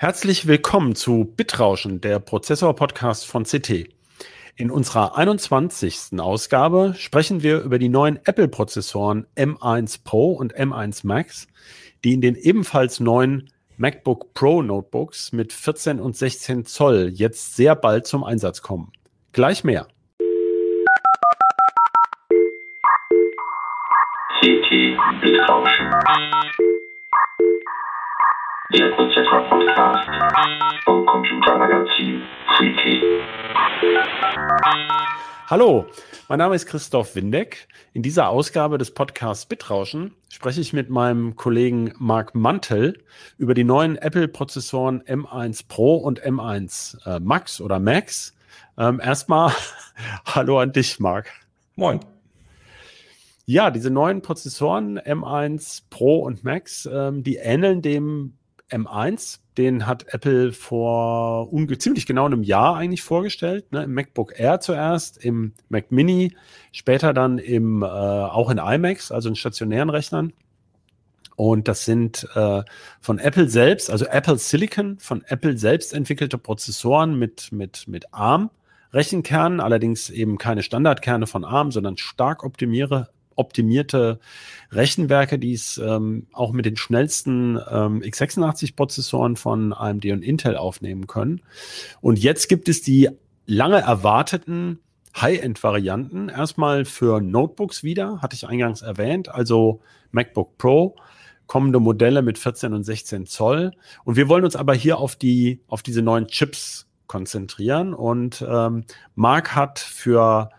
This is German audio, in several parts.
Herzlich willkommen zu Bitrauschen, der Prozessor-Podcast von CT. In unserer 21. Ausgabe sprechen wir über die neuen Apple-Prozessoren M1 Pro und M1 Max, die in den ebenfalls neuen MacBook Pro Notebooks mit 14 und 16 Zoll jetzt sehr bald zum Einsatz kommen. Gleich mehr. CT Bitrauschen. Der Prozessor Podcast vom Computermagazin Freaky. Hallo, mein Name ist Christoph Windeck. In dieser Ausgabe des Podcasts Bitrauschen spreche ich mit meinem Kollegen Marc Mantel über die neuen Apple-Prozessoren M1 Pro und M1 äh, Max oder Max. Ähm, erstmal Hallo an dich, Marc. Moin. Ja, diese neuen Prozessoren M1 Pro und Max, ähm, die ähneln dem M1, den hat Apple vor ziemlich genau einem Jahr eigentlich vorgestellt, ne? im MacBook Air zuerst, im Mac Mini, später dann im, äh, auch in iMacs, also in stationären Rechnern. Und das sind äh, von Apple selbst, also Apple Silicon, von Apple selbst entwickelte Prozessoren mit, mit, mit ARM. Rechenkernen, allerdings eben keine Standardkerne von ARM, sondern stark optimiere, optimierte Rechenwerke, die es ähm, auch mit den schnellsten ähm, x86-Prozessoren von AMD und Intel aufnehmen können. Und jetzt gibt es die lange erwarteten High-End-Varianten. Erstmal für Notebooks wieder, hatte ich eingangs erwähnt, also MacBook Pro, kommende Modelle mit 14 und 16 Zoll. Und wir wollen uns aber hier auf die, auf diese neuen Chips konzentrieren. Und ähm, Mark hat für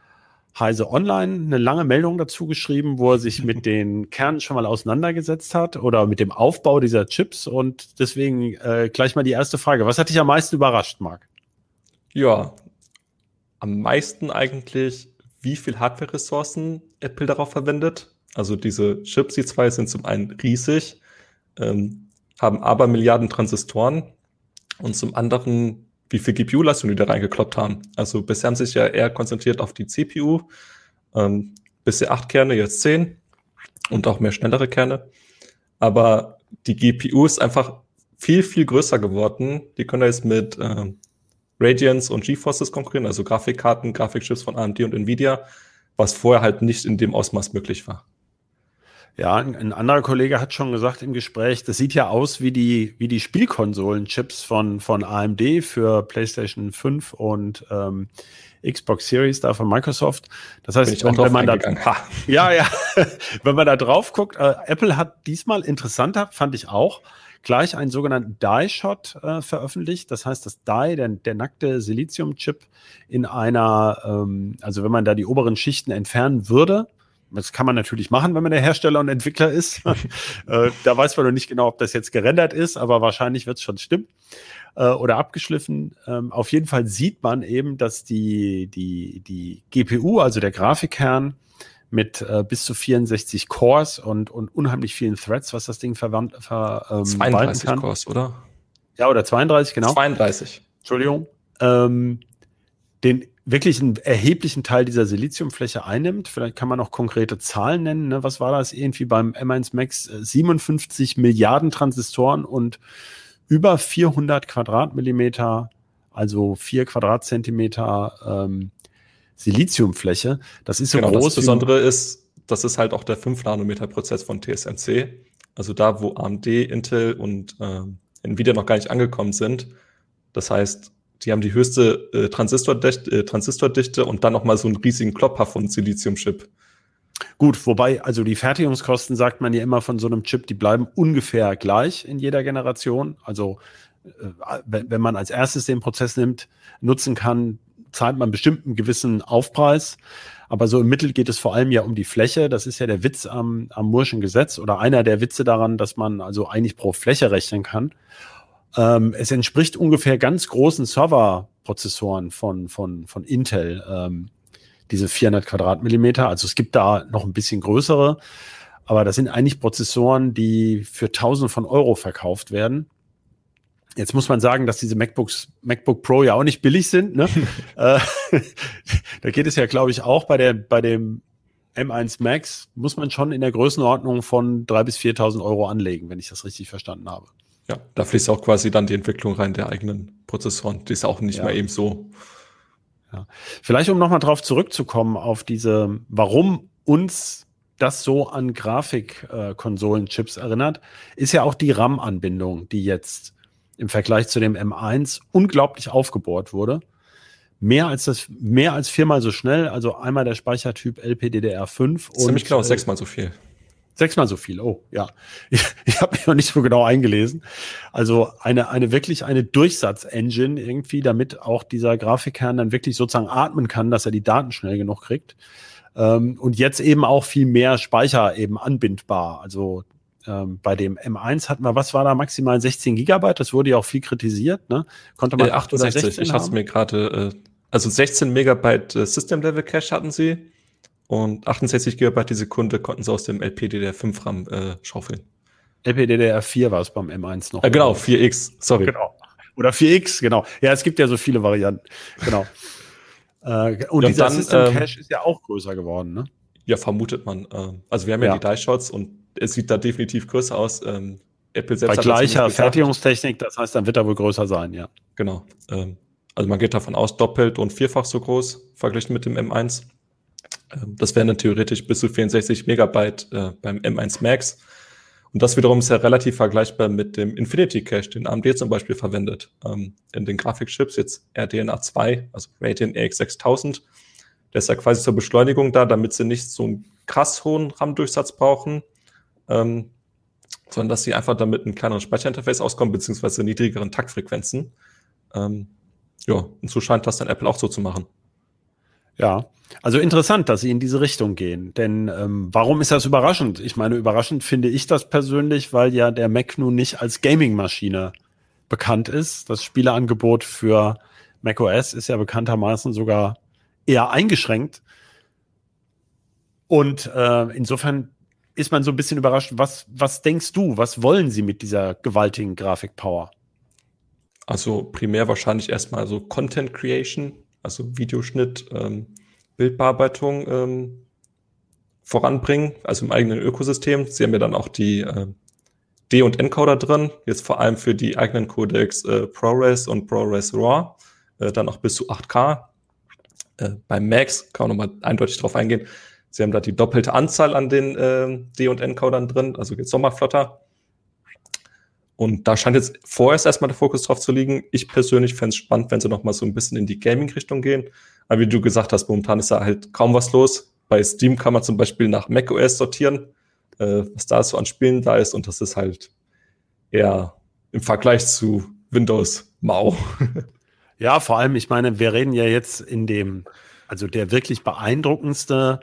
Heise Online eine lange Meldung dazu geschrieben, wo er sich mit den Kernen schon mal auseinandergesetzt hat oder mit dem Aufbau dieser Chips. Und deswegen äh, gleich mal die erste Frage. Was hat dich am meisten überrascht, Marc? Ja, am meisten eigentlich, wie viel Hardware-Ressourcen Apple darauf verwendet. Also diese Chips, die zwei sind zum einen riesig, ähm, haben aber Milliarden Transistoren und zum anderen wie viel GPU-Leistung die da reingekloppt haben. Also bisher haben sie sich ja eher konzentriert auf die CPU. Ähm, bisher acht Kerne, jetzt zehn und auch mehr schnellere Kerne. Aber die GPU ist einfach viel, viel größer geworden. Die können jetzt mit äh, Radiance und GeForces konkurrieren, also Grafikkarten, Grafikchips von AMD und Nvidia, was vorher halt nicht in dem Ausmaß möglich war. Ja, ein, anderer Kollege hat schon gesagt im Gespräch, das sieht ja aus wie die, wie die Spielkonsolen-Chips von, von AMD für PlayStation 5 und ähm, Xbox Series da von Microsoft. Das heißt, wenn, wenn man da, ja, ja, wenn man da drauf guckt, äh, Apple hat diesmal interessanter, fand ich auch, gleich einen sogenannten Die-Shot äh, veröffentlicht. Das heißt, das Die, der, der nackte Silizium-Chip in einer, ähm, also wenn man da die oberen Schichten entfernen würde, das kann man natürlich machen, wenn man der Hersteller und Entwickler ist. äh, da weiß man noch nicht genau, ob das jetzt gerendert ist, aber wahrscheinlich wird es schon stimmen äh, oder abgeschliffen. Ähm, auf jeden Fall sieht man eben, dass die, die, die GPU, also der Grafikkern, mit äh, bis zu 64 Cores und, und unheimlich vielen Threads, was das Ding verwandt, ver, ähm, 32 kann. Cores, oder? Ja, oder 32, genau. 32. Entschuldigung. Ähm, den wirklich einen erheblichen Teil dieser Siliziumfläche einnimmt. Vielleicht kann man auch konkrete Zahlen nennen. Ne? Was war das irgendwie beim M1 Max? 57 äh, Milliarden Transistoren und über 400 Quadratmillimeter, also vier Quadratzentimeter ähm, Siliziumfläche. Das ist so genau, groß. Das Besondere ist, das ist halt auch der 5-Nanometer-Prozess von TSMC. Also da, wo AMD, Intel und äh, Nvidia noch gar nicht angekommen sind. Das heißt, die haben die höchste äh, Transistordichte, äh, Transistordichte und dann nochmal so einen riesigen Klopper von Siliziumchip. Gut, wobei, also die Fertigungskosten sagt man ja immer von so einem Chip, die bleiben ungefähr gleich in jeder Generation. Also äh, wenn, man als erstes den Prozess nimmt, nutzen kann, zahlt man bestimmt einen gewissen Aufpreis. Aber so im Mittel geht es vor allem ja um die Fläche. Das ist ja der Witz am, am Murschen Gesetz oder einer der Witze daran, dass man also eigentlich pro Fläche rechnen kann. Ähm, es entspricht ungefähr ganz großen Serverprozessoren von, von, von Intel, ähm, diese 400 Quadratmillimeter. Also es gibt da noch ein bisschen größere, aber das sind eigentlich Prozessoren, die für Tausende von Euro verkauft werden. Jetzt muss man sagen, dass diese MacBooks, MacBook Pro ja auch nicht billig sind. Ne? Äh, da geht es ja, glaube ich, auch bei der, bei dem M1 Max muss man schon in der Größenordnung von 3.000 bis 4.000 Euro anlegen, wenn ich das richtig verstanden habe. Ja, da fließt auch quasi dann die Entwicklung rein der eigenen Prozessoren. Die ist auch nicht ja. mehr eben so. Ja. Vielleicht, um nochmal drauf zurückzukommen, auf diese, warum uns das so an Grafikkonsolen-Chips äh, erinnert, ist ja auch die RAM-Anbindung, die jetzt im Vergleich zu dem M1 unglaublich aufgebohrt wurde. Mehr als das, mehr als viermal so schnell, also einmal der Speichertyp LPDDR5 und. Ziemlich genau, sechsmal so viel. Sechsmal so viel, oh ja. Ich, ich habe mich noch nicht so genau eingelesen. Also eine, eine wirklich eine Durchsatz-Engine irgendwie, damit auch dieser Grafikkern dann wirklich sozusagen atmen kann, dass er die Daten schnell genug kriegt. Ähm, und jetzt eben auch viel mehr Speicher eben anbindbar. Also ähm, bei dem M1 hatten wir, was war da maximal 16 Gigabyte? Das wurde ja auch viel kritisiert, ne? Konnte man äh, 8 oder 16 Ich hatte mir gerade, äh, also 16 Megabyte äh, System Level Cache hatten sie und 68 Gigabyte die Sekunde konnten sie aus dem LPDDR5 RAM äh, schaufeln. LPDDR4 war es beim M1 noch. Äh, genau, 4X, sorry. Genau. Oder 4X, genau. Ja, es gibt ja so viele Varianten. Genau. äh, und ja, dieser dann, System ähm, Cache ist ja auch größer geworden, ne? Ja, vermutet man. Äh, also wir haben ja, ja die Die-Shots und es sieht da definitiv größer aus. Ähm, Apple selbst Bei gleicher Fertigungstechnik, das heißt, dann wird er wohl größer sein, ja. Genau. Ähm, also man geht davon aus, doppelt und vierfach so groß verglichen mit dem M1. Ähm, das wären dann theoretisch bis zu 64 Megabyte äh, beim M1 Max. Und das wiederum ist ja relativ vergleichbar mit dem Infinity Cache, den AMD zum Beispiel verwendet. Ähm, in den Grafikchips jetzt RDNA 2, also Radeon RX 6000. Der ist ja quasi zur Beschleunigung da, damit sie nicht so einen krass hohen RAM-Durchsatz brauchen, ähm, sondern dass sie einfach damit ein kleineres Speicherinterface auskommen, beziehungsweise niedrigeren Taktfrequenzen. Ähm, ja, und so scheint das dann Apple auch so zu machen. Ja, also interessant, dass sie in diese Richtung gehen. Denn ähm, warum ist das überraschend? Ich meine, überraschend finde ich das persönlich, weil ja der Mac nun nicht als Gaming-Maschine bekannt ist. Das Spieleangebot für macOS ist ja bekanntermaßen sogar eher eingeschränkt. Und äh, insofern ist man so ein bisschen überrascht. Was, was denkst du, was wollen sie mit dieser gewaltigen Grafikpower? Also primär wahrscheinlich erstmal so Content Creation, also Videoschnitt, ähm, Bildbearbeitung ähm, voranbringen, also im eigenen Ökosystem. Sie haben ja dann auch die äh, D- und Encoder drin, jetzt vor allem für die eigenen Codecs äh, ProRes und ProRes RAW, äh, dann auch bis zu 8K. Äh, beim Max kann man nochmal eindeutig drauf eingehen. Sie haben da die doppelte Anzahl an den äh, D- und Encodern drin, also jetzt nochmal flotter. Und da scheint jetzt vorerst erstmal der Fokus drauf zu liegen. Ich persönlich fände es spannend, wenn sie nochmal so ein bisschen in die Gaming-Richtung gehen. Aber wie du gesagt hast, momentan ist da halt kaum was los. Bei Steam kann man zum Beispiel nach macOS sortieren, äh, was da so an Spielen da ist. Und das ist halt eher im Vergleich zu Windows mau. Ja, vor allem, ich meine, wir reden ja jetzt in dem, also der wirklich beeindruckendste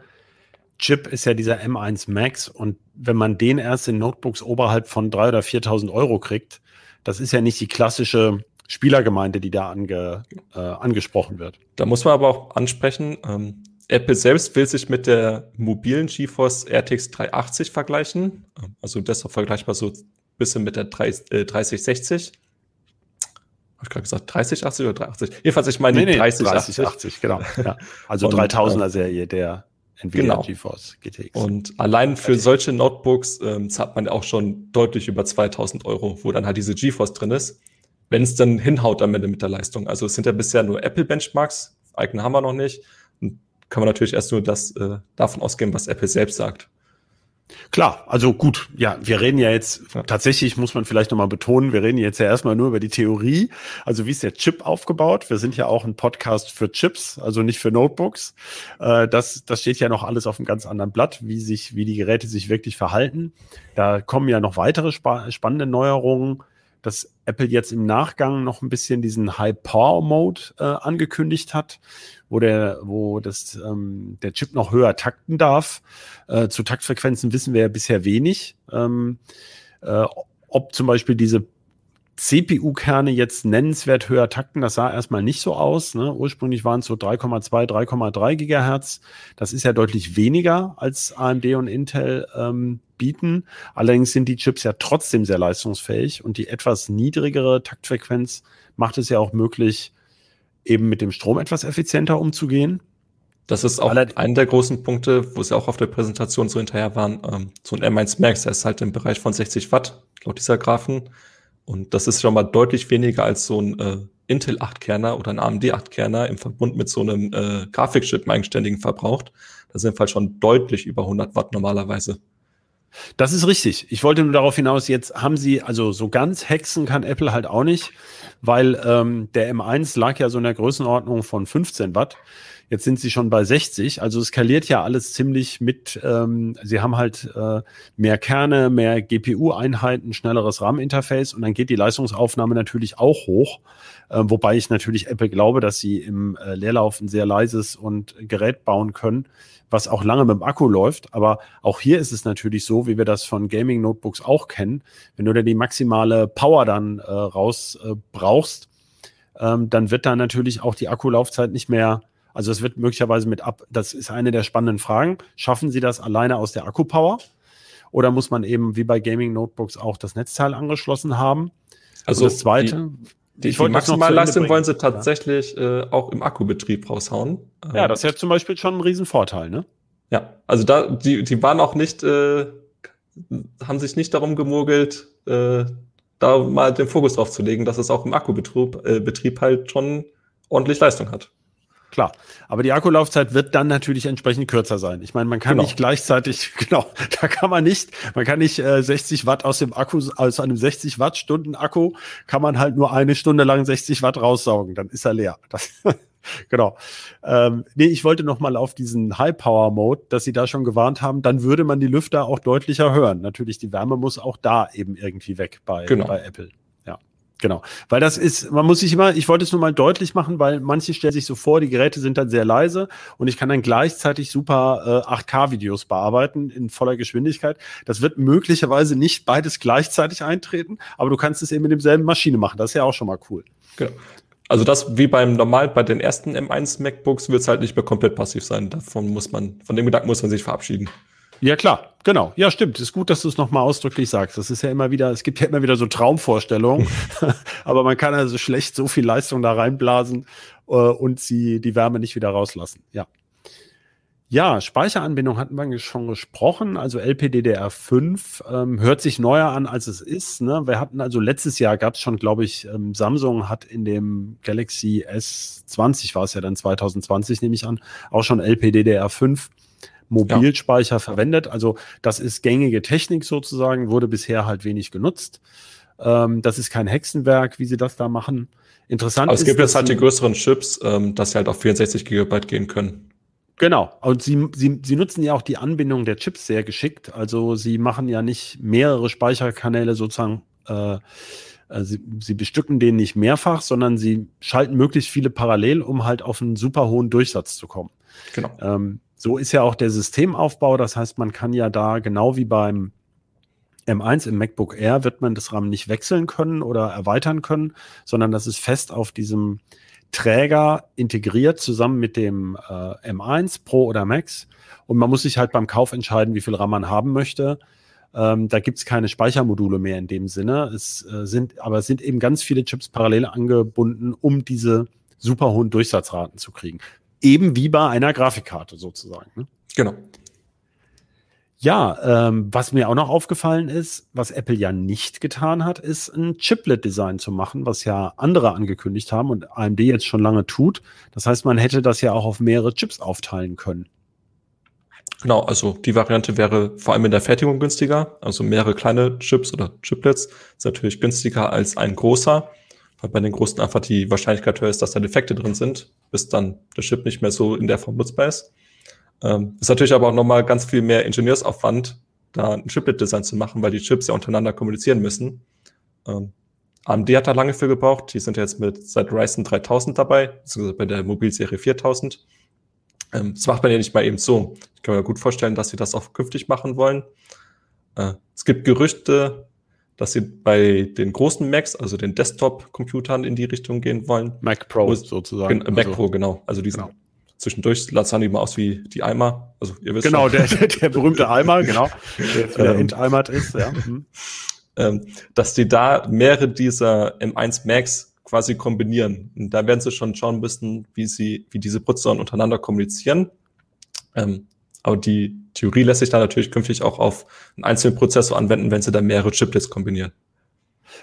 Chip ist ja dieser M1 Max und wenn man den erst in Notebooks oberhalb von 3.000 oder 4.000 Euro kriegt, das ist ja nicht die klassische Spielergemeinde, die da ange, äh, angesprochen wird. Da muss man aber auch ansprechen, ähm, Apple selbst will sich mit der mobilen GeForce RTX 380 vergleichen, also deshalb vergleichbar so ein bisschen mit der 30, äh, 3060 habe ich gerade gesagt 3080 oder 380? Jedenfalls, ich meine nee, nee, 3080. 3080, genau. Ja. Also 3000er Serie der Nvidia genau. GeForce GTX. Und allein für solche Notebooks ähm, zahlt man ja auch schon deutlich über 2000 Euro, wo dann halt diese GeForce drin ist, wenn es dann hinhaut am Ende mit der Leistung. Also es sind ja bisher nur Apple-Benchmarks, eigene haben wir noch nicht. Und kann man natürlich erst nur das äh, davon ausgehen, was Apple selbst sagt. Klar, also gut, ja, wir reden ja jetzt, ja. tatsächlich muss man vielleicht nochmal betonen, wir reden jetzt ja erstmal nur über die Theorie, also wie ist der Chip aufgebaut? Wir sind ja auch ein Podcast für Chips, also nicht für Notebooks. Äh, das, das steht ja noch alles auf einem ganz anderen Blatt, wie sich, wie die Geräte sich wirklich verhalten. Da kommen ja noch weitere spa spannende Neuerungen dass Apple jetzt im Nachgang noch ein bisschen diesen High Power Mode äh, angekündigt hat, wo der, wo das, ähm, der Chip noch höher takten darf. Äh, zu Taktfrequenzen wissen wir ja bisher wenig. Ähm, äh, ob zum Beispiel diese CPU-Kerne jetzt nennenswert höher takten, das sah erstmal nicht so aus. Ne? Ursprünglich waren es so 3,2, 3,3 Gigahertz. Das ist ja deutlich weniger als AMD und Intel ähm, bieten. Allerdings sind die Chips ja trotzdem sehr leistungsfähig und die etwas niedrigere Taktfrequenz macht es ja auch möglich, eben mit dem Strom etwas effizienter umzugehen. Das ist auch Allerdings einer der großen Punkte, wo sie auch auf der Präsentation so hinterher waren. Ähm, so ein M1 Max, der ist halt im Bereich von 60 Watt, laut dieser Graphen. Und das ist schon mal deutlich weniger als so ein äh, Intel 8-Kerner oder ein AMD 8-Kerner im Verbund mit so einem äh, Grafikchip eigenständigen verbraucht. Das sind halt schon deutlich über 100 Watt normalerweise. Das ist richtig. Ich wollte nur darauf hinaus, jetzt haben sie, also so ganz hexen kann Apple halt auch nicht, weil ähm, der M1 lag ja so in der Größenordnung von 15 Watt. Jetzt sind sie schon bei 60. Also es skaliert ja alles ziemlich mit. Ähm, sie haben halt äh, mehr Kerne, mehr GPU-Einheiten, schnelleres RAM-Interface und dann geht die Leistungsaufnahme natürlich auch hoch. Äh, wobei ich natürlich Apple glaube, dass sie im äh, Leerlauf ein sehr leises und Gerät bauen können, was auch lange mit dem Akku läuft. Aber auch hier ist es natürlich so, wie wir das von Gaming-Notebooks auch kennen. Wenn du da die maximale Power dann äh, raus äh, brauchst, ähm, dann wird da natürlich auch die Akkulaufzeit nicht mehr also es wird möglicherweise mit ab, das ist eine der spannenden Fragen. Schaffen Sie das alleine aus der Akkupower? Oder muss man eben wie bei Gaming Notebooks auch das Netzteil angeschlossen haben? Also Und das zweite. Die, die, die Maximalleistung wollen sie tatsächlich äh, auch im Akkubetrieb raushauen. Ja, das ist ja zum Beispiel schon ein Riesenvorteil, ne? Ja, also da, die, die waren auch nicht, äh, haben sich nicht darum gemogelt, äh, da mal den Fokus drauf zu legen, dass es auch im Akkubetrieb äh, Betrieb halt schon ordentlich Leistung hat. Klar, aber die Akkulaufzeit wird dann natürlich entsprechend kürzer sein. Ich meine, man kann genau. nicht gleichzeitig, genau, da kann man nicht, man kann nicht äh, 60 Watt aus dem Akku, aus einem 60 Watt Stunden Akku, kann man halt nur eine Stunde lang 60 Watt raussaugen, dann ist er leer. Das, genau. Ähm, nee, ich wollte noch mal auf diesen High Power Mode, dass Sie da schon gewarnt haben, dann würde man die Lüfter auch deutlicher hören. Natürlich, die Wärme muss auch da eben irgendwie weg bei, genau. bei Apple. Genau, weil das ist, man muss sich immer, ich wollte es nur mal deutlich machen, weil manche stellen sich so vor, die Geräte sind dann sehr leise und ich kann dann gleichzeitig super äh, 8K-Videos bearbeiten in voller Geschwindigkeit. Das wird möglicherweise nicht beides gleichzeitig eintreten, aber du kannst es eben mit demselben Maschine machen. Das ist ja auch schon mal cool. Genau. Also das wie beim normal bei den ersten M1 MacBooks wird es halt nicht mehr komplett passiv sein. Davon muss man, von dem Gedanken muss man sich verabschieden. Ja, klar, genau. Ja, stimmt. Ist gut, dass du es nochmal ausdrücklich sagst. Das ist ja immer wieder, es gibt ja immer wieder so Traumvorstellungen, aber man kann also schlecht so viel Leistung da reinblasen äh, und sie die Wärme nicht wieder rauslassen. Ja. Ja, Speicheranbindung hatten wir schon gesprochen. Also LPDDR5 ähm, hört sich neuer an, als es ist. Ne? Wir hatten also letztes Jahr gab es schon, glaube ich, ähm, Samsung hat in dem Galaxy S20 war es ja dann 2020, nehme ich an, auch schon LPDDR5 Mobilspeicher ja. verwendet. Also das ist gängige Technik sozusagen, wurde bisher halt wenig genutzt. Ähm, das ist kein Hexenwerk, wie sie das da machen. Interessant Aber es ist, gibt jetzt halt die größeren Chips, ähm, dass sie halt auf 64 Gigabyte gehen können. Genau. Und sie, sie, sie nutzen ja auch die Anbindung der Chips sehr geschickt. Also sie machen ja nicht mehrere Speicherkanäle sozusagen, äh, äh sie, sie bestücken den nicht mehrfach, sondern sie schalten möglichst viele parallel, um halt auf einen super hohen Durchsatz zu kommen. Genau. Ähm, so ist ja auch der Systemaufbau. Das heißt, man kann ja da genau wie beim M1 im MacBook Air wird man das RAM nicht wechseln können oder erweitern können, sondern das ist fest auf diesem Träger integriert zusammen mit dem äh, M1 Pro oder Max. Und man muss sich halt beim Kauf entscheiden, wie viel RAM man haben möchte. Ähm, da gibt es keine Speichermodule mehr in dem Sinne. Es äh, sind, aber es sind eben ganz viele Chips parallel angebunden, um diese super hohen Durchsatzraten zu kriegen eben wie bei einer Grafikkarte sozusagen. Ne? Genau. Ja, ähm, was mir auch noch aufgefallen ist, was Apple ja nicht getan hat, ist ein Chiplet-Design zu machen, was ja andere angekündigt haben und AMD jetzt schon lange tut. Das heißt, man hätte das ja auch auf mehrere Chips aufteilen können. Genau, also die Variante wäre vor allem in der Fertigung günstiger. Also mehrere kleine Chips oder Chiplets ist natürlich günstiger als ein großer weil bei den großen einfach die Wahrscheinlichkeit höher ist, dass da Defekte drin sind, bis dann der Chip nicht mehr so in der Form nutzbar ist. Ähm, ist natürlich aber auch nochmal ganz viel mehr Ingenieursaufwand, da ein Chiplet-Design zu machen, weil die Chips ja untereinander kommunizieren müssen. Ähm, AMD hat da lange für gebraucht. Die sind jetzt mit seit Ryzen 3000 dabei, beziehungsweise bei der Mobilserie 4000. Ähm, das macht man ja nicht mal eben so. Ich kann mir gut vorstellen, dass sie das auch künftig machen wollen. Äh, es gibt Gerüchte, dass sie bei den großen Macs, also den Desktop-Computern in die Richtung gehen wollen. Mac Pro sozusagen. Äh, Mac also, Pro, genau. Also diesen genau. zwischendurch sahen die mal aus wie die Eimer. Also ihr wisst Genau, der, der, der, berühmte Eimer, genau. Der jetzt wieder ähm, enteimert ist, ja. Mhm. Ähm, dass die da mehrere dieser M1 Macs quasi kombinieren. Und da werden sie schon schauen müssen, wie sie, wie diese Prozessoren untereinander kommunizieren. Ähm, aber die Theorie lässt sich da natürlich künftig auch auf einen einzelnen Prozessor anwenden, wenn sie da mehrere Chiplets kombinieren.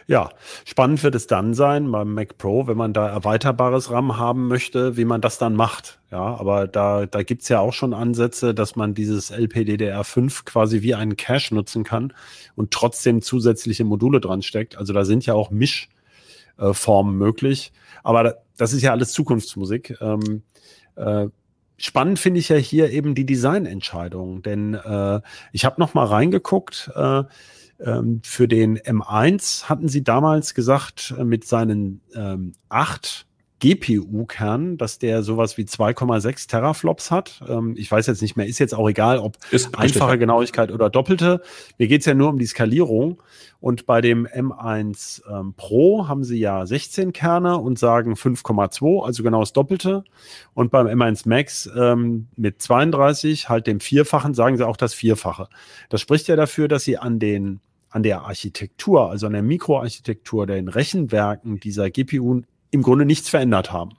Ja, spannend wird es dann sein beim Mac Pro, wenn man da erweiterbares RAM haben möchte, wie man das dann macht. Ja, aber da, da gibt's ja auch schon Ansätze, dass man dieses LPDDR5 quasi wie einen Cache nutzen kann und trotzdem zusätzliche Module dran steckt. Also da sind ja auch Mischformen möglich. Aber das ist ja alles Zukunftsmusik. Ähm, äh, spannend finde ich ja hier eben die Designentscheidung, denn äh, ich habe noch mal reingeguckt. Äh, ähm, für den M1 hatten sie damals gesagt, äh, mit seinen ähm, acht GPU-Kern, dass der sowas wie 2,6 Teraflops hat. Ähm, ich weiß jetzt nicht mehr, ist jetzt auch egal, ob ist einfache richtig. Genauigkeit oder doppelte. Mir geht's ja nur um die Skalierung. Und bei dem M1 ähm, Pro haben sie ja 16 Kerne und sagen 5,2, also genau das Doppelte. Und beim M1 Max ähm, mit 32, halt dem Vierfachen, sagen sie auch das Vierfache. Das spricht ja dafür, dass sie an den an der Architektur, also an der Mikroarchitektur, den Rechenwerken dieser GPU im Grunde nichts verändert haben.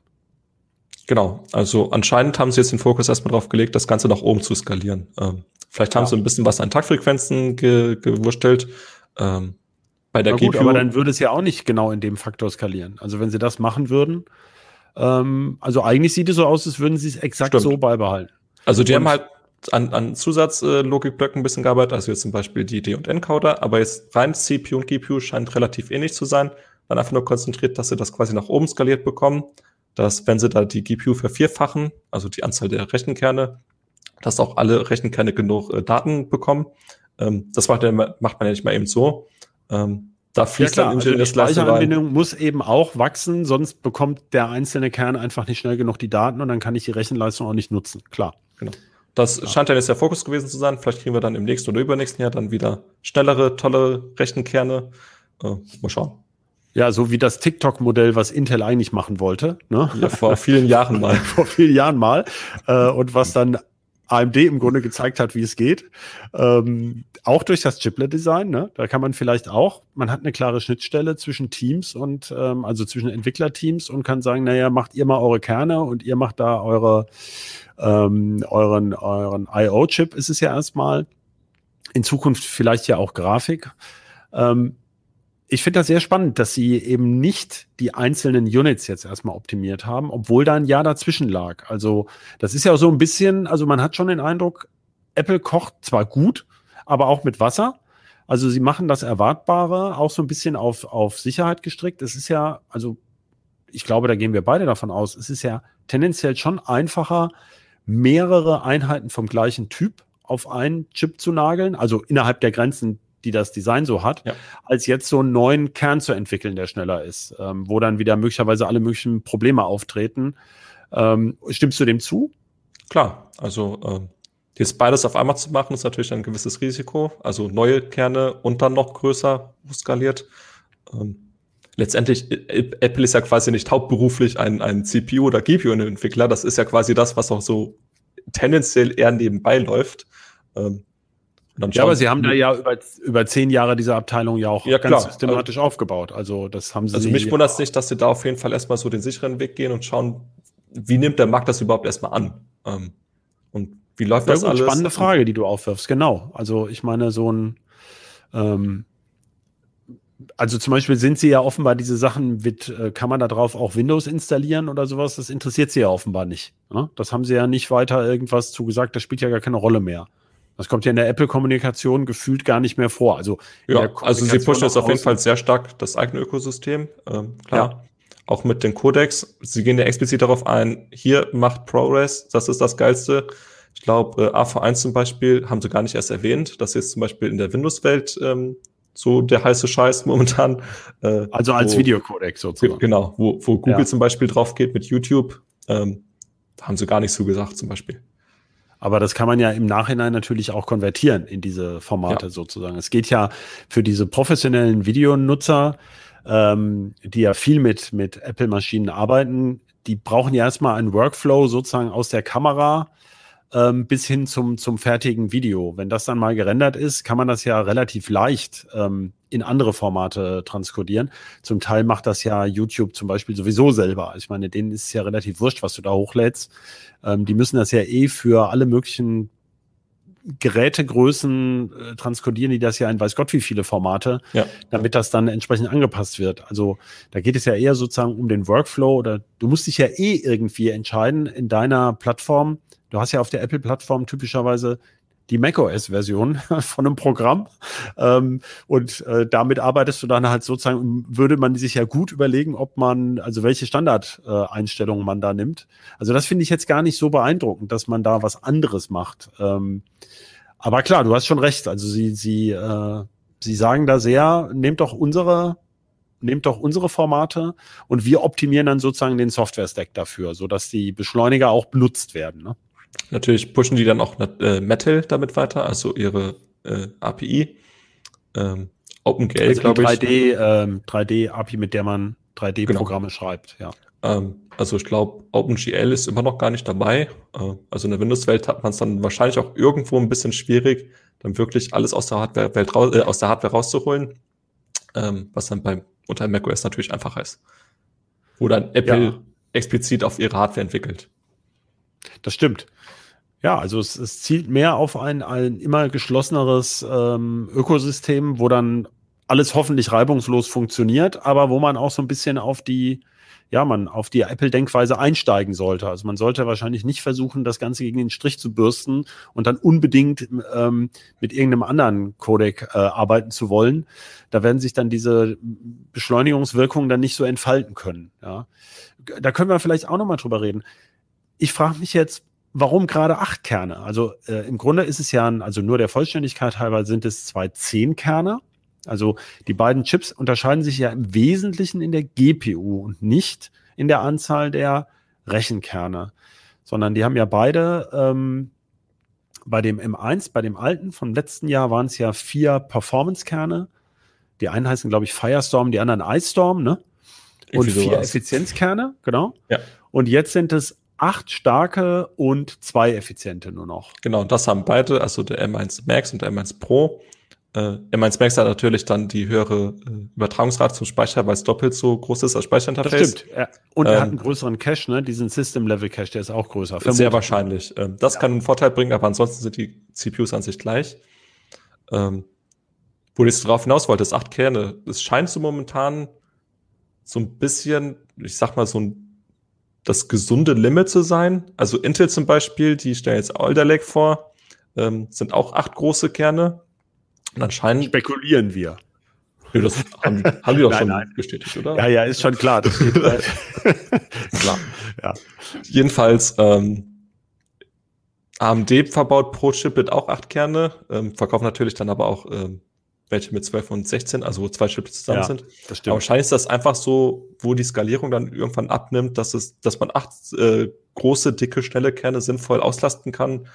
Genau, also anscheinend haben sie jetzt den Fokus erstmal drauf gelegt, das Ganze nach oben zu skalieren. Ähm, vielleicht haben ja. sie ein bisschen was an Taktfrequenzen ge gewurstelt. Ähm, bei der Na gut, GPU. aber dann würde es ja auch nicht genau in dem Faktor skalieren. Also wenn sie das machen würden, ähm, also eigentlich sieht es so aus, als würden sie es exakt Stimmt. so beibehalten. Also die Und haben halt an, an Zusatzlogikblöcken ein bisschen gearbeitet, also jetzt zum Beispiel die D- und Encoder, aber jetzt rein CPU und GPU scheint relativ ähnlich zu sein dann einfach nur konzentriert, dass sie das quasi nach oben skaliert bekommen, dass wenn sie da die GPU vervierfachen, also die Anzahl der Rechenkerne, dass auch alle Rechenkerne genug äh, Daten bekommen. Ähm, das macht, macht man ja nicht mal eben so. Ähm, da fließt ja, klar, dann also die Speicheranbindung muss eben auch wachsen, sonst bekommt der einzelne Kern einfach nicht schnell genug die Daten und dann kann ich die Rechenleistung auch nicht nutzen. Klar. Genau. Das ja. scheint ja jetzt der Fokus gewesen zu sein. Vielleicht kriegen wir dann im nächsten oder übernächsten Jahr dann wieder schnellere, tolle Rechenkerne. Äh, mal schauen. Ja, so wie das TikTok-Modell, was Intel eigentlich machen wollte. Ne? Ja, vor vielen Jahren mal. vor vielen Jahren mal. Äh, und was dann AMD im Grunde gezeigt hat, wie es geht. Ähm, auch durch das Chiplet-Design. Ne? Da kann man vielleicht auch, man hat eine klare Schnittstelle zwischen Teams und ähm, also zwischen Entwicklerteams und kann sagen, naja, macht ihr mal eure Kerne und ihr macht da eure ähm, euren, euren IO-Chip ist es ja erstmal. In Zukunft vielleicht ja auch Grafik. Ähm, ich finde das sehr spannend, dass sie eben nicht die einzelnen Units jetzt erstmal optimiert haben, obwohl da ein Jahr dazwischen lag. Also das ist ja so ein bisschen, also man hat schon den Eindruck, Apple kocht zwar gut, aber auch mit Wasser. Also sie machen das Erwartbare auch so ein bisschen auf, auf Sicherheit gestrickt. Es ist ja, also ich glaube, da gehen wir beide davon aus, es ist ja tendenziell schon einfacher, mehrere Einheiten vom gleichen Typ auf einen Chip zu nageln, also innerhalb der Grenzen die das Design so hat, ja. als jetzt so einen neuen Kern zu entwickeln, der schneller ist, ähm, wo dann wieder möglicherweise alle möglichen Probleme auftreten. Ähm, stimmst du dem zu? Klar, also ähm, jetzt beides auf einmal zu machen, ist natürlich ein gewisses Risiko. Also neue Kerne und dann noch größer skaliert. Ähm, letztendlich, Apple ist ja quasi nicht hauptberuflich ein, ein CPU- oder GPU-Entwickler. Das ist ja quasi das, was auch so tendenziell eher nebenbei läuft. Ähm, ja, aber sie haben da ja über, über zehn Jahre diese Abteilung ja auch ja, ganz klar. systematisch also, aufgebaut. Also das haben sie. Also mich wundert es nicht, dass sie da auf jeden Fall erstmal so den sicheren Weg gehen und schauen, wie nimmt der Markt das überhaupt erstmal an? Ähm, und wie läuft ja, das gut, alles? Spannende Frage, die du aufwirfst, genau. Also ich meine, so ein ähm, also zum Beispiel sind sie ja offenbar diese Sachen mit, äh, kann man da drauf auch Windows installieren oder sowas? Das interessiert sie ja offenbar nicht. Ne? Das haben sie ja nicht weiter irgendwas zugesagt, das spielt ja gar keine Rolle mehr. Das kommt ja in der Apple-Kommunikation gefühlt gar nicht mehr vor. Also, ja, also sie pushen jetzt auf jeden Fall sehr stark das eigene Ökosystem. Ähm, klar. Ja. Auch mit den Codecs. Sie gehen ja explizit darauf ein, hier macht ProRes, das ist das Geilste. Ich glaube, äh, AV1 zum Beispiel haben sie gar nicht erst erwähnt. Das ist zum Beispiel in der Windows-Welt ähm, so der heiße Scheiß momentan. Äh, also als wo, Videocodec sozusagen. Genau, wo, wo Google ja. zum Beispiel drauf geht mit YouTube. Ähm, haben sie gar nicht so gesagt zum Beispiel. Aber das kann man ja im Nachhinein natürlich auch konvertieren in diese Formate ja. sozusagen. Es geht ja für diese professionellen Videonutzer, ähm, die ja viel mit, mit Apple-Maschinen arbeiten, die brauchen ja erstmal einen Workflow sozusagen aus der Kamera ähm, bis hin zum, zum fertigen Video. Wenn das dann mal gerendert ist, kann man das ja relativ leicht ähm, in andere Formate transkodieren. Zum Teil macht das ja YouTube zum Beispiel sowieso selber. Ich meine, denen ist es ja relativ wurscht, was du da hochlädst. Ähm, die müssen das ja eh für alle möglichen Gerätegrößen äh, transkodieren die das ja in weiß Gott wie viele Formate, ja. damit das dann entsprechend angepasst wird. Also da geht es ja eher sozusagen um den Workflow oder du musst dich ja eh irgendwie entscheiden in deiner Plattform. Du hast ja auf der Apple-Plattform typischerweise die macOS-Version von einem Programm. Ähm, und äh, damit arbeitest du dann halt sozusagen, würde man sich ja gut überlegen, ob man, also welche Standardeinstellungen äh, man da nimmt. Also das finde ich jetzt gar nicht so beeindruckend, dass man da was anderes macht. Ähm, aber klar, du hast schon recht. Also sie, sie, äh, sie sagen da sehr, nehmt doch unsere nehmt doch unsere Formate und wir optimieren dann sozusagen den Software-Stack dafür, sodass die Beschleuniger auch benutzt werden. Ne? Natürlich pushen die dann auch äh, Metal damit weiter, also ihre äh, API. Ähm, OpenGL, also glaube ich. 3D, ähm, 3D-API, mit der man 3D-Programme genau. schreibt, ja. Ähm, also ich glaube, OpenGL ist immer noch gar nicht dabei. Äh, also in der Windows-Welt hat man es dann wahrscheinlich auch irgendwo ein bisschen schwierig, dann wirklich alles aus der Hardware-Welt raus, äh, aus der Hardware rauszuholen, ähm, was dann beim unter macOS natürlich einfacher ist. Wo dann Apple ja. explizit auf ihre Hardware entwickelt. Das stimmt. Ja, also es, es zielt mehr auf ein, ein immer geschlosseneres ähm, Ökosystem, wo dann alles hoffentlich reibungslos funktioniert, aber wo man auch so ein bisschen auf die, ja, man auf die Apple-Denkweise einsteigen sollte. Also man sollte wahrscheinlich nicht versuchen, das Ganze gegen den Strich zu bürsten und dann unbedingt ähm, mit irgendeinem anderen Codec äh, arbeiten zu wollen. Da werden sich dann diese Beschleunigungswirkungen dann nicht so entfalten können. Ja. Da können wir vielleicht auch nochmal drüber reden. Ich frage mich jetzt, warum gerade acht Kerne? Also äh, im Grunde ist es ja, ein, also nur der Vollständigkeit halber sind es zwei Zehn-Kerne. Also die beiden Chips unterscheiden sich ja im Wesentlichen in der GPU und nicht in der Anzahl der Rechenkerne, sondern die haben ja beide ähm, bei dem M1, bei dem alten vom letzten Jahr waren es ja vier Performance-Kerne. Die einen heißen, glaube ich, Firestorm, die anderen Ice Storm, ne? Und vier Effizienzkerne, genau. Ja. Und jetzt sind es acht starke und zwei effiziente nur noch. Genau, das haben beide, also der M1 Max und der M1 Pro. Äh, M1 Max hat natürlich dann die höhere äh, Übertragungsrate zum Speicher, weil es doppelt so groß ist als Speicherinterface. Das stimmt. Ja. Und ähm, er hat einen größeren Cache, ne? Diesen System-Level-Cache, der ist auch größer. Vermutlich. Sehr wahrscheinlich. Ähm, das ja. kann einen Vorteil bringen, aber ansonsten sind die CPUs an sich gleich. Ähm, wo ich darauf hinaus wollte, ist acht Kerne. Es scheint so momentan so ein bisschen, ich sag mal, so ein das gesunde Limit zu sein. Also Intel zum Beispiel, die stellen jetzt Alder Lake vor, ähm, sind auch acht große Kerne. Und anscheinend spekulieren wir. Ja, das haben, haben die doch nein, schon nein. bestätigt, oder? Ja, ja, ist schon klar. Klar. Ja. Jedenfalls ähm, AMD verbaut pro Chip mit auch acht Kerne, ähm, verkauft natürlich dann aber auch ähm, welche mit 12 und 16, also wo zwei Chips zusammen ja, sind. Das stimmt. Aber wahrscheinlich ist das einfach so, wo die Skalierung dann irgendwann abnimmt, dass es, dass man acht äh, große, dicke, schnelle Kerne sinnvoll auslasten kann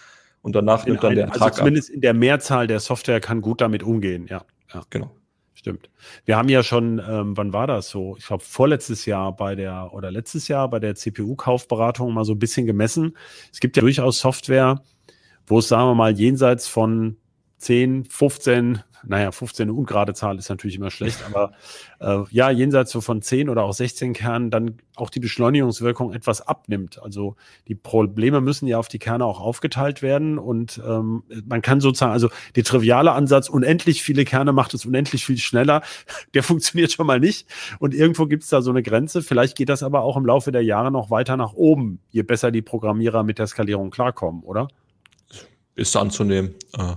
und danach in nimmt dann ein, der Ertrag Also zumindest ab. in der Mehrzahl der Software kann gut damit umgehen, ja. ja. Genau. Stimmt. Wir haben ja schon, ähm, wann war das so? Ich glaube, vorletztes Jahr bei der oder letztes Jahr bei der CPU-Kaufberatung mal so ein bisschen gemessen. Es gibt ja durchaus Software, wo es, sagen wir mal, jenseits von 10, 15, naja, 15 ungerade Zahl ist natürlich immer schlecht, aber äh, ja, jenseits so von 10 oder auch 16 Kernen dann auch die Beschleunigungswirkung etwas abnimmt. Also die Probleme müssen ja auf die Kerne auch aufgeteilt werden und ähm, man kann sozusagen, also der triviale Ansatz, unendlich viele Kerne macht es unendlich viel schneller, der funktioniert schon mal nicht. Und irgendwo gibt es da so eine Grenze. Vielleicht geht das aber auch im Laufe der Jahre noch weiter nach oben, je besser die Programmierer mit der Skalierung klarkommen, oder? Ist anzunehmen. Äh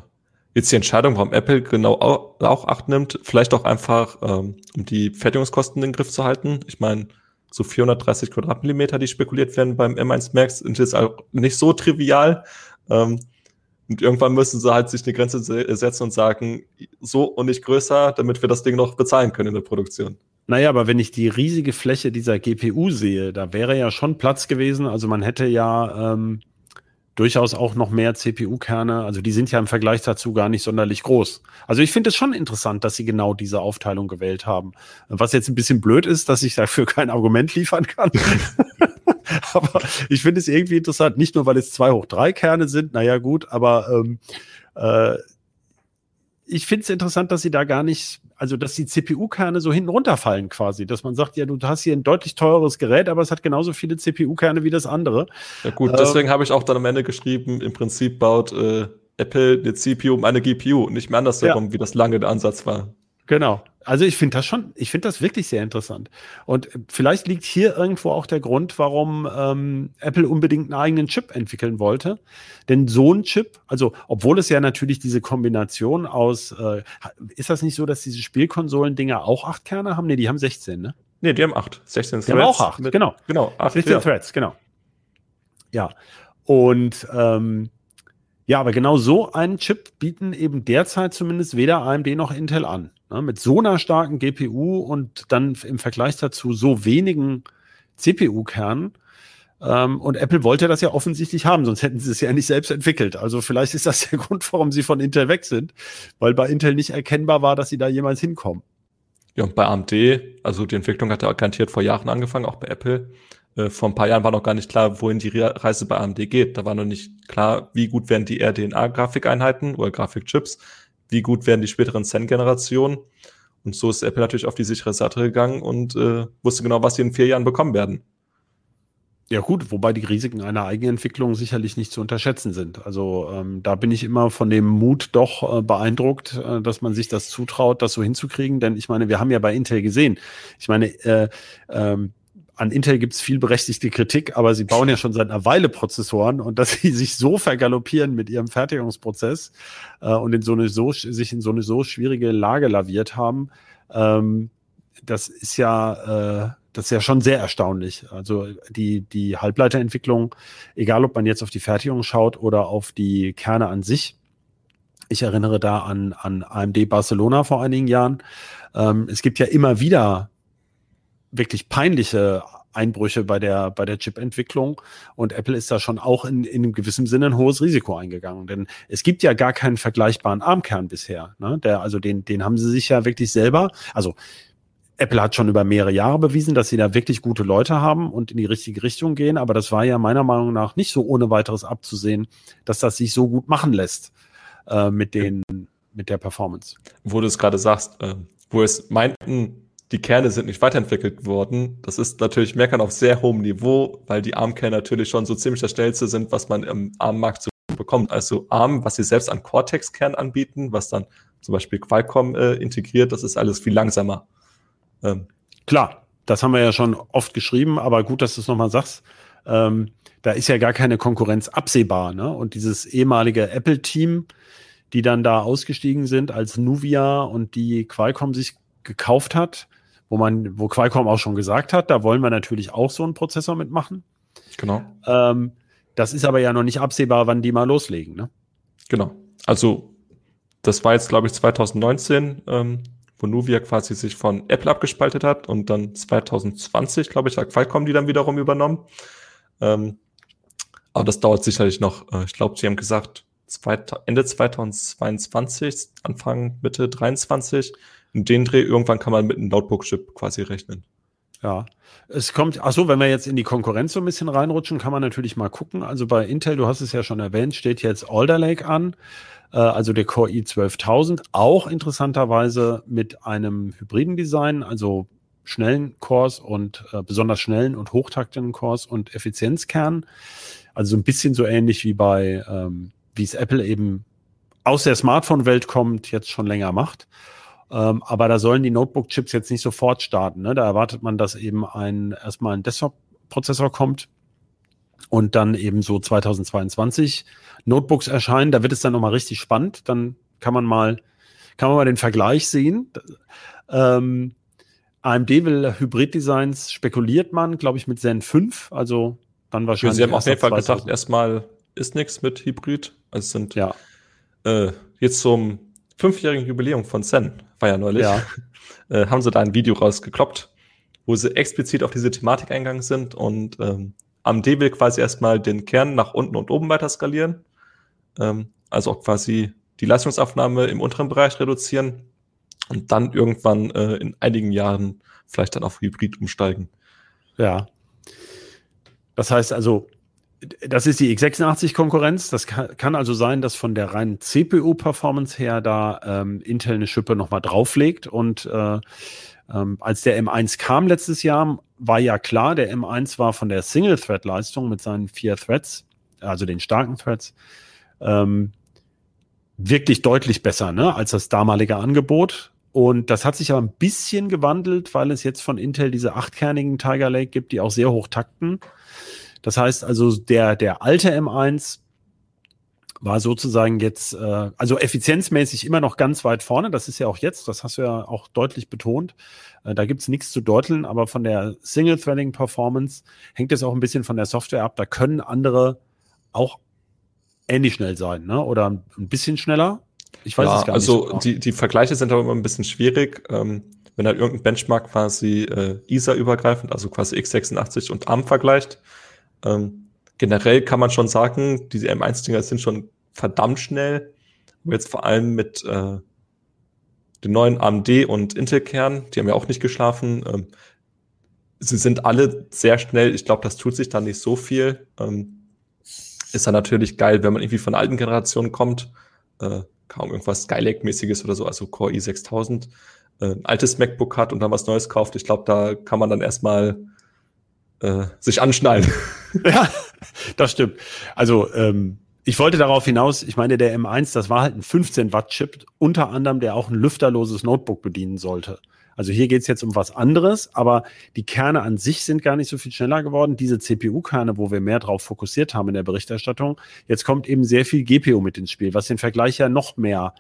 jetzt die Entscheidung, warum Apple genau auch, Acht nimmt, vielleicht auch einfach, ähm, um die Fertigungskosten in den Griff zu halten. Ich meine, so 430 Quadratmillimeter, die spekuliert werden beim M1 Max, sind jetzt auch nicht so trivial. Ähm, und irgendwann müssen sie halt sich eine Grenze setzen und sagen, so und nicht größer, damit wir das Ding noch bezahlen können in der Produktion. Naja, aber wenn ich die riesige Fläche dieser GPU sehe, da wäre ja schon Platz gewesen. Also man hätte ja ähm, durchaus auch noch mehr CPU-Kerne. Also die sind ja im Vergleich dazu gar nicht sonderlich groß. Also ich finde es schon interessant, dass sie genau diese Aufteilung gewählt haben. Was jetzt ein bisschen blöd ist, dass ich dafür kein Argument liefern kann. aber ich finde es irgendwie interessant, nicht nur weil es zwei hoch drei Kerne sind, naja gut, aber ähm, äh, ich finde es interessant, dass sie da gar nicht, also dass die CPU-Kerne so hinten runterfallen quasi, dass man sagt, ja, du hast hier ein deutlich teureres Gerät, aber es hat genauso viele CPU-Kerne wie das andere. Ja gut, deswegen äh, habe ich auch dann am Ende geschrieben, im Prinzip baut äh, Apple eine CPU um eine GPU, nicht mehr andersherum, ja. wie das lange der Ansatz war. Genau. Also ich finde das schon, ich finde das wirklich sehr interessant. Und vielleicht liegt hier irgendwo auch der Grund, warum ähm, Apple unbedingt einen eigenen Chip entwickeln wollte. Denn so ein Chip, also obwohl es ja natürlich diese Kombination aus, äh, ist das nicht so, dass diese Spielkonsolen-Dinger auch acht Kerne haben? Nee, die haben 16, ne? Nee, die haben acht. 16 die Threads. Die haben auch acht, mit, genau. Genau, acht, 16 ja. Threads, genau. Ja. Und ähm, ja, aber genau so einen Chip bieten eben derzeit zumindest weder AMD noch Intel an. Ne? Mit so einer starken GPU und dann im Vergleich dazu so wenigen CPU-Kernen. Ähm, und Apple wollte das ja offensichtlich haben, sonst hätten sie es ja nicht selbst entwickelt. Also vielleicht ist das der Grund, warum sie von Intel weg sind, weil bei Intel nicht erkennbar war, dass sie da jemals hinkommen. Ja, und bei AMD, also die Entwicklung hat ja garantiert vor Jahren angefangen, auch bei Apple. Äh, vor ein paar Jahren war noch gar nicht klar, wohin die Reise bei AMD geht. Da war noch nicht klar, wie gut werden die RDNA-Grafikeinheiten oder Grafikchips, wie gut werden die späteren Zen-Generationen. Und so ist Apple natürlich auf die sichere Seite gegangen und äh, wusste genau, was sie in vier Jahren bekommen werden. Ja gut, wobei die Risiken einer Eigenentwicklung sicherlich nicht zu unterschätzen sind. Also ähm, da bin ich immer von dem Mut doch äh, beeindruckt, äh, dass man sich das zutraut, das so hinzukriegen. Denn ich meine, wir haben ja bei Intel gesehen, ich meine, äh, ähm, an Intel gibt es viel berechtigte Kritik, aber sie bauen ja schon seit einer Weile Prozessoren und dass sie sich so vergaloppieren mit ihrem Fertigungsprozess äh, und in so eine so, sich in so eine so schwierige Lage laviert haben, ähm, das ist ja, äh, das ist ja schon sehr erstaunlich. Also die, die Halbleiterentwicklung, egal ob man jetzt auf die Fertigung schaut oder auf die Kerne an sich, ich erinnere da an, an AMD Barcelona vor einigen Jahren. Ähm, es gibt ja immer wieder wirklich peinliche Einbrüche bei der, bei der Chip-Entwicklung. Und Apple ist da schon auch in, in einem gewissen Sinne ein hohes Risiko eingegangen. Denn es gibt ja gar keinen vergleichbaren ARM-Kern bisher. Ne? Der, also den, den haben sie sich ja wirklich selber, also Apple hat schon über mehrere Jahre bewiesen, dass sie da wirklich gute Leute haben und in die richtige Richtung gehen. Aber das war ja meiner Meinung nach nicht so ohne weiteres abzusehen, dass das sich so gut machen lässt äh, mit den, mit der Performance. Wo du es gerade sagst, äh, wo es meinten, die Kerne sind nicht weiterentwickelt worden. Das ist natürlich Meckern auf sehr hohem Niveau, weil die ARM-Kerne natürlich schon so ziemlich das Schnellste sind, was man im ARM-Markt so bekommt. Also ARM, was sie selbst an Cortex-Kern anbieten, was dann zum Beispiel Qualcomm äh, integriert, das ist alles viel langsamer. Ähm. Klar, das haben wir ja schon oft geschrieben, aber gut, dass du es nochmal sagst. Ähm, da ist ja gar keine Konkurrenz absehbar. Ne? Und dieses ehemalige Apple-Team, die dann da ausgestiegen sind als Nuvia und die Qualcomm sich gekauft hat, wo man, wo Qualcomm auch schon gesagt hat, da wollen wir natürlich auch so einen Prozessor mitmachen. Genau. Ähm, das ist aber ja noch nicht absehbar, wann die mal loslegen, ne? Genau. Also, das war jetzt, glaube ich, 2019, ähm, wo Nuvia quasi sich von Apple abgespaltet hat und dann 2020, glaube ich, hat Qualcomm die dann wiederum übernommen. Ähm, aber das dauert sicherlich noch. Äh, ich glaube, sie haben gesagt, Ende 2022, Anfang Mitte 23 in den Dreh, irgendwann kann man mit einem Notebook-Chip quasi rechnen. Ja. Es kommt, ach so, wenn wir jetzt in die Konkurrenz so ein bisschen reinrutschen, kann man natürlich mal gucken. Also bei Intel, du hast es ja schon erwähnt, steht jetzt Alder Lake an, äh, also der Core i12000, auch interessanterweise mit einem hybriden Design, also schnellen Cores und äh, besonders schnellen und hochtaktenden Cores und Effizienzkernen. Also so ein bisschen so ähnlich wie bei, ähm, wie es Apple eben aus der Smartphone-Welt kommt, jetzt schon länger macht. Ähm, aber da sollen die Notebook-Chips jetzt nicht sofort starten. Ne? Da erwartet man, dass eben ein erstmal ein Desktop-Prozessor kommt und dann eben so 2022 Notebooks erscheinen. Da wird es dann nochmal richtig spannend. Dann kann man mal, kann man mal den Vergleich sehen. Ähm, AMD will Hybrid-Designs, spekuliert man, glaube ich, mit Zen 5, also dann wahrscheinlich. Sie haben auf jeden Fall gesagt, erstmal ist nichts mit Hybrid. Also sind ja. äh, jetzt zum fünfjährigen Jubiläum von Zen, war ja neulich, ja. Äh, haben sie da ein Video rausgekloppt, wo sie explizit auf diese Thematik eingegangen sind und ähm, AMD will quasi erstmal den Kern nach unten und oben weiter skalieren, ähm, also auch quasi die Leistungsaufnahme im unteren Bereich reduzieren und dann irgendwann äh, in einigen Jahren vielleicht dann auf Hybrid umsteigen. Ja. Das heißt also, das ist die x86-Konkurrenz. Das kann, kann, also sein, dass von der reinen CPU-Performance her da ähm, Intel eine Schippe nochmal drauflegt. Und äh, ähm, als der M1 kam letztes Jahr, war ja klar, der M1 war von der Single-Thread-Leistung mit seinen vier Threads, also den starken Threads, ähm, wirklich deutlich besser ne, als das damalige Angebot. Und das hat sich aber ein bisschen gewandelt, weil es jetzt von Intel diese achtkernigen Tiger Lake gibt, die auch sehr hoch takten. Das heißt also, der, der alte M1 war sozusagen jetzt, äh, also effizienzmäßig immer noch ganz weit vorne. Das ist ja auch jetzt, das hast du ja auch deutlich betont. Äh, da gibt's nichts zu deuteln, aber von der Single-Threading-Performance hängt es auch ein bisschen von der Software ab. Da können andere auch ähnlich schnell sein, ne? Oder ein bisschen schneller. Ich weiß ja, es gar also nicht. Also so die, die Vergleiche sind aber immer ein bisschen schwierig. Ähm, wenn halt irgendein Benchmark quasi äh, ISA-übergreifend, also quasi x86 und ARM vergleicht, ähm, generell kann man schon sagen, diese M1-Dinger sind schon verdammt schnell. Aber jetzt vor allem mit äh, den neuen AMD und Intel-Kern, die haben ja auch nicht geschlafen. Ähm, sie sind alle sehr schnell. Ich glaube, das tut sich da nicht so viel. Ähm, ist dann natürlich geil, wenn man irgendwie von alten Generationen kommt. Äh, kaum irgendwas Skylake-mäßiges oder so, also Core i6000, äh, ein altes MacBook hat und dann was Neues kauft. Ich glaube, da kann man dann erstmal äh, sich anschnallen. Ja, das stimmt. Also ähm, ich wollte darauf hinaus, ich meine, der M1, das war halt ein 15 Watt Chip, unter anderem, der auch ein lüfterloses Notebook bedienen sollte. Also hier geht's jetzt um was anderes, aber die Kerne an sich sind gar nicht so viel schneller geworden. Diese CPU-Kerne, wo wir mehr drauf fokussiert haben in der Berichterstattung, jetzt kommt eben sehr viel GPU mit ins Spiel, was den Vergleich ja noch mehr,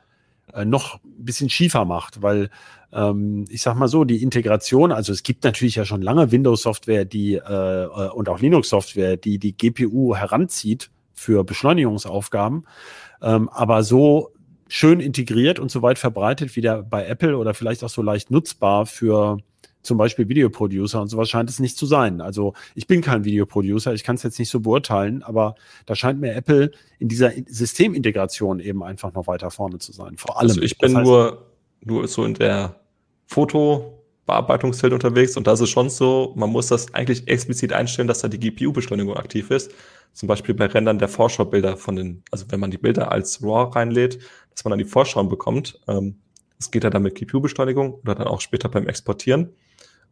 äh, noch ein bisschen schiefer macht, weil ähm, ich sag mal so, die Integration, also es gibt natürlich ja schon lange Windows-Software, die äh, äh und auch Linux-Software, die die GPU heranzieht für Beschleunigungsaufgaben. Ähm, aber so schön integriert und so weit verbreitet wie der bei Apple oder vielleicht auch so leicht nutzbar für zum Beispiel Videoproducer und sowas scheint es nicht zu sein. Also ich bin kein Videoproducer, ich kann es jetzt nicht so beurteilen, aber da scheint mir Apple in dieser Systemintegration eben einfach noch weiter vorne zu sein. Vor allem. Also ich bin das heißt, nur, nur so in der Fotobearbeitungsfeld unterwegs und da ist schon so, man muss das eigentlich explizit einstellen, dass da die GPU-Beschleunigung aktiv ist zum Beispiel bei Rendern der Vorschaubilder von den, also wenn man die Bilder als RAW reinlädt, dass man dann die Vorschauen bekommt. Ähm, das geht ja dann mit GPU-Beschleunigung oder dann auch später beim Exportieren.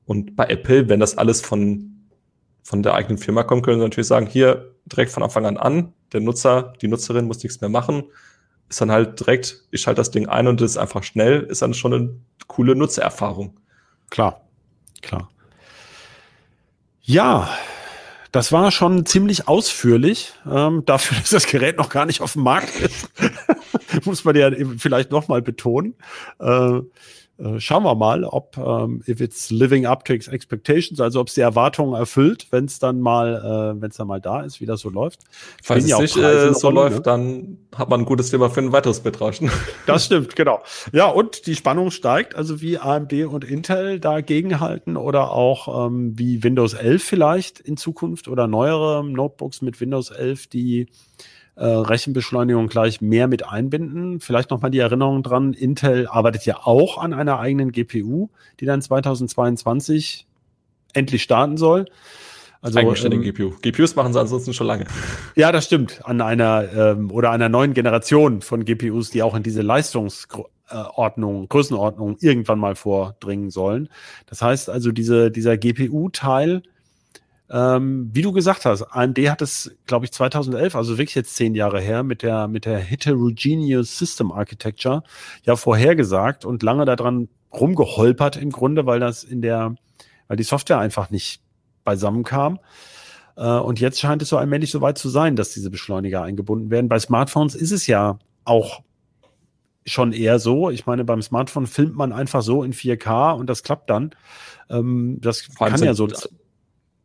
Und bei Apple, wenn das alles von, von der eigenen Firma kommt, können sie natürlich sagen, hier direkt von Anfang an an, der Nutzer, die Nutzerin muss nichts mehr machen, ist dann halt direkt, ich schalte das Ding ein und es ist einfach schnell, ist dann schon eine coole Nutzererfahrung. Klar, klar. Ja, das war schon ziemlich ausführlich, ähm, dafür, dass das Gerät noch gar nicht auf dem Markt ist. Muss man ja vielleicht nochmal betonen. Äh, schauen wir mal, ob ähm, if it's living up to expectations, also ob es die Erwartungen erfüllt, wenn es dann mal, äh, wenn es dann mal da ist, wie das so läuft. Falls es nicht äh, so läuft, ne? dann hat man ein gutes Thema für ein weiteres Betrauschen. Das stimmt, genau. Ja, und die Spannung steigt, also wie AMD und Intel dagegen halten oder auch ähm, wie Windows 11 vielleicht in Zukunft oder neuere Notebooks mit Windows 11, die äh, Rechenbeschleunigung gleich mehr mit einbinden. Vielleicht nochmal die Erinnerung dran, Intel arbeitet ja auch an einer eigenen GPU, die dann 2022 endlich starten soll. Also, Eigenständige ähm, GPU. GPUs machen sie ansonsten schon lange. Ja, das stimmt. An einer ähm, oder einer neuen Generation von GPUs, die auch in diese Leistungsordnung, Größenordnung irgendwann mal vordringen sollen. Das heißt also, diese, dieser GPU-Teil ähm, wie du gesagt hast, AMD hat es, glaube ich, 2011, also wirklich jetzt zehn Jahre her, mit der, mit der Heterogeneous System Architecture ja vorhergesagt und lange daran rumgeholpert im Grunde, weil das in der, weil die Software einfach nicht beisammen kam. Äh, und jetzt scheint es so allmählich so weit zu sein, dass diese Beschleuniger eingebunden werden. Bei Smartphones ist es ja auch schon eher so. Ich meine, beim Smartphone filmt man einfach so in 4K und das klappt dann. Ähm, das kann ja so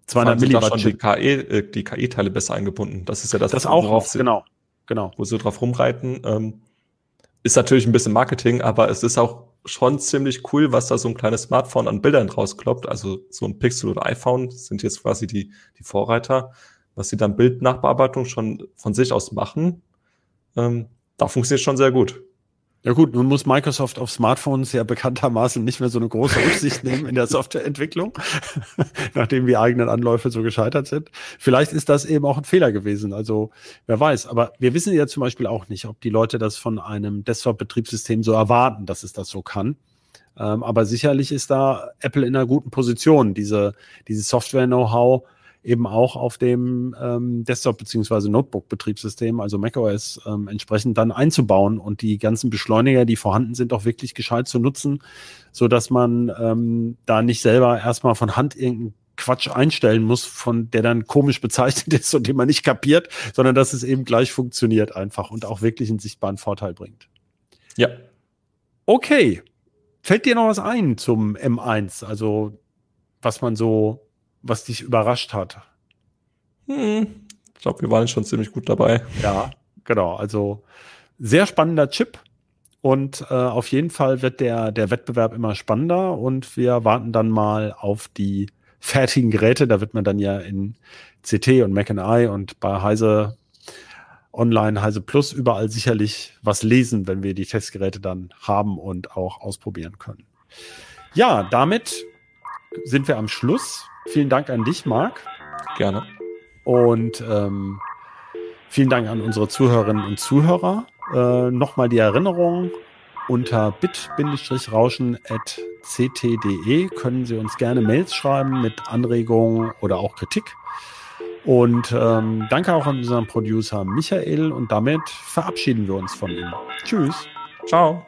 200 Milliwatt. Schon die KI, äh, KI-Teile besser eingebunden. Das ist ja das, das auch, worauf sie, genau, genau. Wo sie drauf rumreiten. Ähm, ist natürlich ein bisschen Marketing, aber es ist auch schon ziemlich cool, was da so ein kleines Smartphone an Bildern rauskloppt. Also so ein Pixel oder iPhone sind jetzt quasi die, die Vorreiter, was sie dann Bildnachbearbeitung schon von sich aus machen. Ähm, da funktioniert schon sehr gut. Ja gut, nun muss Microsoft auf Smartphones ja bekanntermaßen nicht mehr so eine große Rücksicht nehmen in der Softwareentwicklung, nachdem die eigenen Anläufe so gescheitert sind. Vielleicht ist das eben auch ein Fehler gewesen. Also wer weiß. Aber wir wissen ja zum Beispiel auch nicht, ob die Leute das von einem Desktop-Betriebssystem so erwarten, dass es das so kann. Ähm, aber sicherlich ist da Apple in einer guten Position, diese, diese Software-Know-how eben auch auf dem ähm, Desktop- bzw. Notebook-Betriebssystem, also macOS, ähm, entsprechend dann einzubauen und die ganzen Beschleuniger, die vorhanden sind, auch wirklich gescheit zu nutzen, so dass man ähm, da nicht selber erstmal von Hand irgendeinen Quatsch einstellen muss, von der dann komisch bezeichnet ist und den man nicht kapiert, sondern dass es eben gleich funktioniert einfach und auch wirklich einen sichtbaren Vorteil bringt. Ja. Okay. Fällt dir noch was ein zum M1? Also, was man so, was dich überrascht hat? Hm, ich glaube, wir waren schon ziemlich gut dabei. Ja, genau. Also, sehr spannender Chip. Und äh, auf jeden Fall wird der, der Wettbewerb immer spannender und wir warten dann mal auf die fertigen Geräte. Da wird man dann ja in CT und Mac and I und bei Heise Online, Heise Plus überall sicherlich was lesen, wenn wir die Testgeräte dann haben und auch ausprobieren können. Ja, damit sind wir am Schluss. Vielen Dank an dich, Marc. Gerne. Und ähm, vielen Dank an unsere Zuhörerinnen und Zuhörer. Äh, Nochmal die Erinnerung, unter bit-rauschen.ct.de können Sie uns gerne Mails schreiben mit Anregungen oder auch Kritik. Und ähm, danke auch an unseren Producer Michael und damit verabschieden wir uns von ihm. Tschüss. Ciao.